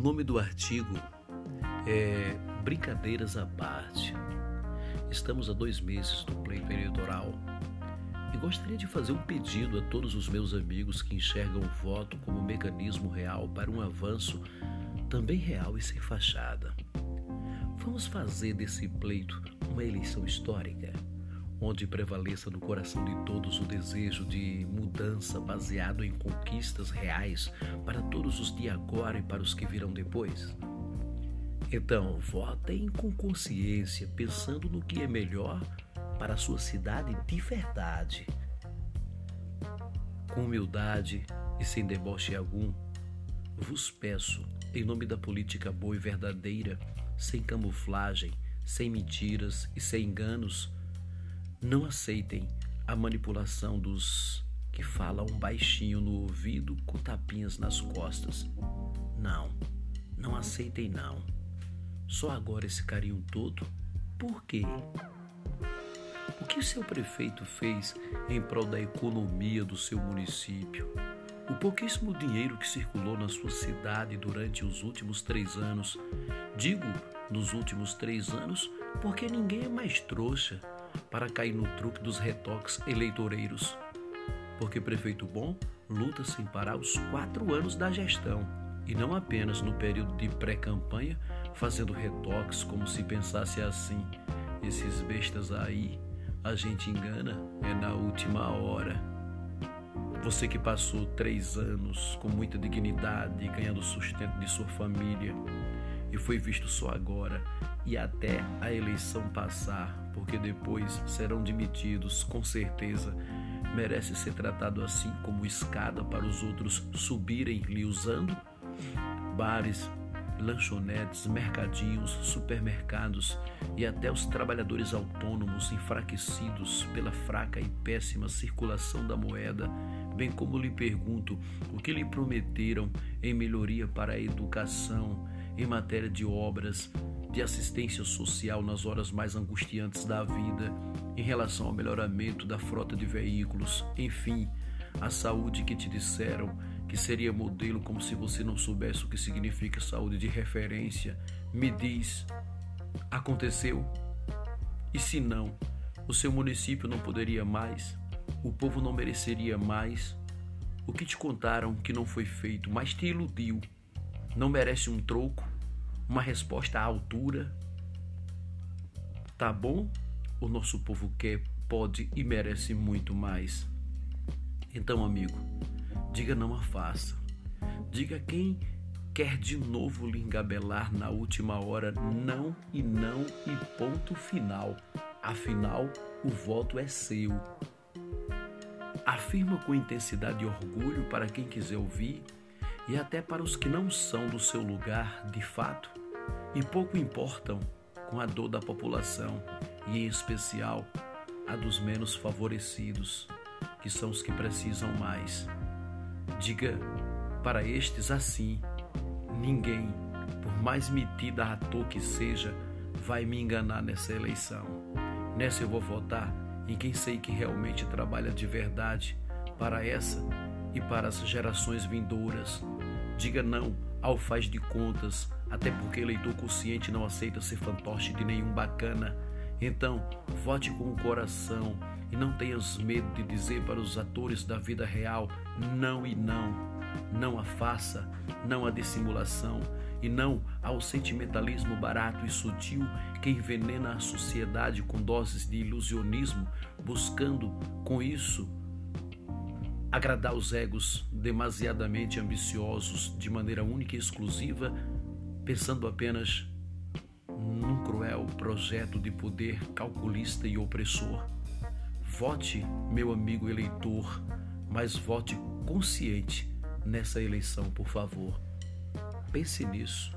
nome do artigo é Brincadeiras à parte. Estamos a dois meses do pleito eleitoral e gostaria de fazer um pedido a todos os meus amigos que enxergam o voto como mecanismo real para um avanço também real e sem fachada. Vamos fazer desse pleito uma eleição histórica, onde prevaleça no coração de todos o desejo de mudança baseado em conquistas reais para todos os de agora e para os que virão depois. Então, votem com consciência, pensando no que é melhor para a sua cidade de verdade. Com humildade e sem deboche algum, vos peço, em nome da política boa e verdadeira, sem camuflagem, sem mentiras e sem enganos. Não aceitem a manipulação dos que falam baixinho no ouvido com tapinhas nas costas. Não, não aceitem não. Só agora esse carinho todo? Por quê? O que seu prefeito fez em prol da economia do seu município? O pouquíssimo dinheiro que circulou na sua cidade durante os últimos três anos, digo nos últimos três anos porque ninguém é mais trouxa para cair no truque dos retoques eleitoreiros. Porque prefeito bom luta sem parar os quatro anos da gestão e não apenas no período de pré-campanha fazendo retoques como se pensasse assim: esses bestas aí a gente engana é na última hora. Você que passou três anos com muita dignidade, ganhando sustento de sua família, e foi visto só agora e até a eleição passar, porque depois serão demitidos, com certeza, merece ser tratado assim como escada para os outros subirem lhe usando? Bares, lanchonetes, mercadinhos, supermercados e até os trabalhadores autônomos enfraquecidos pela fraca e péssima circulação da moeda bem como lhe pergunto o que lhe prometeram em melhoria para a educação, em matéria de obras, de assistência social nas horas mais angustiantes da vida, em relação ao melhoramento da frota de veículos, enfim, a saúde que te disseram que seria modelo como se você não soubesse o que significa saúde de referência. Me diz, aconteceu? E se não, o seu município não poderia mais? O povo não mereceria mais. O que te contaram que não foi feito, mas te iludiu, não merece um troco, uma resposta à altura? Tá bom? O nosso povo quer, pode e merece muito mais. Então, amigo, diga não a faça. Diga quem quer de novo lhe engabelar na última hora, não e não e ponto final. Afinal, o voto é seu. Afirma com intensidade e orgulho para quem quiser ouvir e até para os que não são do seu lugar de fato e pouco importam com a dor da população e, em especial, a dos menos favorecidos, que são os que precisam mais. Diga para estes assim: ninguém, por mais metida a toa que seja, vai me enganar nessa eleição. Nessa eu vou votar em quem sei que realmente trabalha de verdade para essa e para as gerações vindouras. Diga não ao faz de contas, até porque eleitor consciente não aceita ser fantoche de nenhum bacana. Então, vote com o coração e não tenhas medo de dizer para os atores da vida real não e não. Não a faça, não a dissimulação e não ao sentimentalismo barato e sutil que envenena a sociedade com doses de ilusionismo, buscando com isso agradar os egos demasiadamente ambiciosos de maneira única e exclusiva, pensando apenas num cruel projeto de poder calculista e opressor. Vote, meu amigo eleitor, mas vote consciente nessa eleição, por favor. Pense nisso.